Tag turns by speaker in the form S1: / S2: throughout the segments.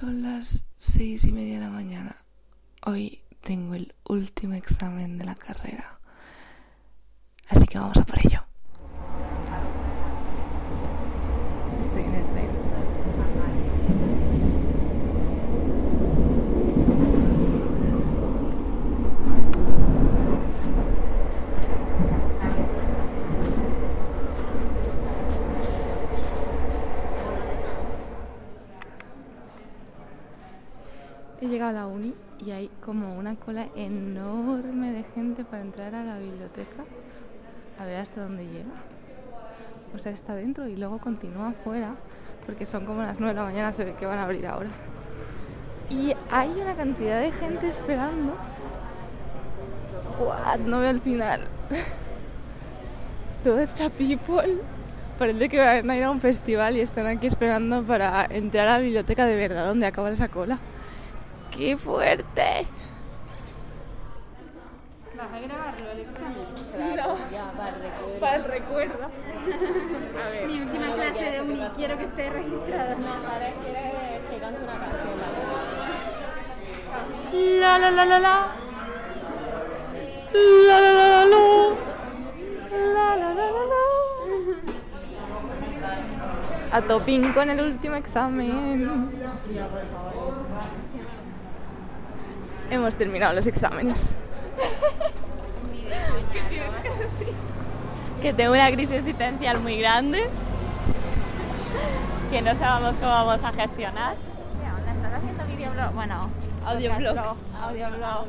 S1: Son las seis y media de la mañana. Hoy tengo el último examen de la carrera. Así que vamos a por ello. A la uni y hay como una cola enorme de gente para entrar a la biblioteca. A ver hasta dónde llega. O sea, está dentro y luego continúa afuera porque son como las 9 de la mañana, se ve que van a abrir ahora. Y hay una cantidad de gente esperando. What? No veo el final. Toda esta people parece que van a ir a un festival y están aquí esperando para entrar a la biblioteca de verdad, donde acaba esa cola. ¡Qué fuerte!
S2: ¿Vas a grabarlo el examen?
S3: Claro, ya, para el recuerdo.
S1: Para el recuerdo.
S2: A ver. Mi última clase de uni, quiero que esté registrada.
S3: No, Sara quiere que cante una canción,
S1: La la la la la. La la la la la. La la la la la. A topín con el último examen. Hemos terminado los exámenes.
S4: que tengo una crisis existencial muy grande, que no sabemos cómo vamos a gestionar.
S2: ¿Qué onda? ¿Estás haciendo videoblog? Bueno,
S1: Audioblogs.
S2: podcast blog, Audioblog.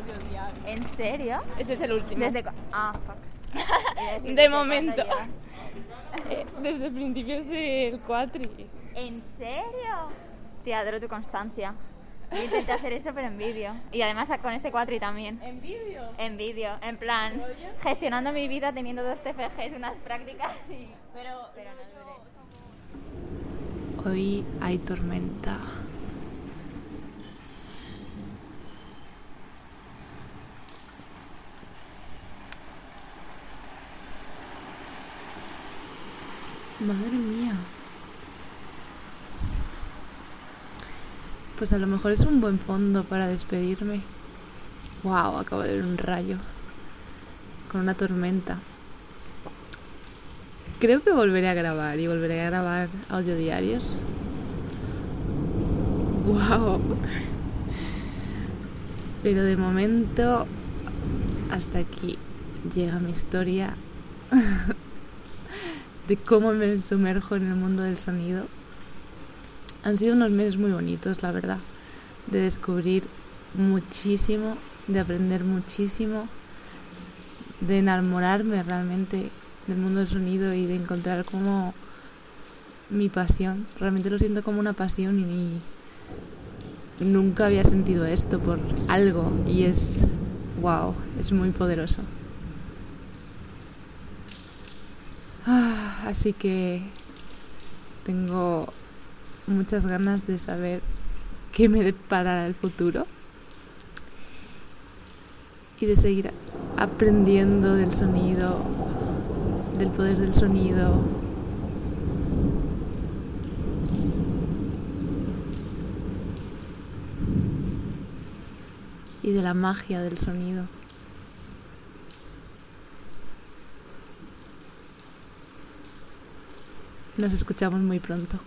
S2: ¿En serio?
S1: Este es el último.
S2: Desde Ah, fuck.
S1: De
S2: ¿desde cuándo
S1: momento. Eh, Desde principios del cuatri.
S2: ¿En serio? Te adoro tu constancia. Yo intenté hacer eso, pero en vídeo. Y además con este cuatri también.
S4: ¿En vídeo?
S2: En vídeo, en plan, gestionando mi vida teniendo dos TFGs, unas prácticas y...
S4: Pero,
S2: Pero no duré.
S1: Hoy hay tormenta. Madre mía. Pues a lo mejor es un buen fondo para despedirme. Wow, acabo de ver un rayo. Con una tormenta. Creo que volveré a grabar y volveré a grabar audiodiarios. Wow. Pero de momento hasta aquí llega mi historia de cómo me sumerjo en el mundo del sonido. Han sido unos meses muy bonitos, la verdad, de descubrir muchísimo, de aprender muchísimo, de enamorarme realmente del mundo del sonido y de encontrar como mi pasión. Realmente lo siento como una pasión y nunca había sentido esto por algo y es wow, es muy poderoso. Ah, así que tengo muchas ganas de saber qué me deparará el futuro y de seguir aprendiendo del sonido, del poder del sonido. Y de la magia del sonido. Nos escuchamos muy pronto.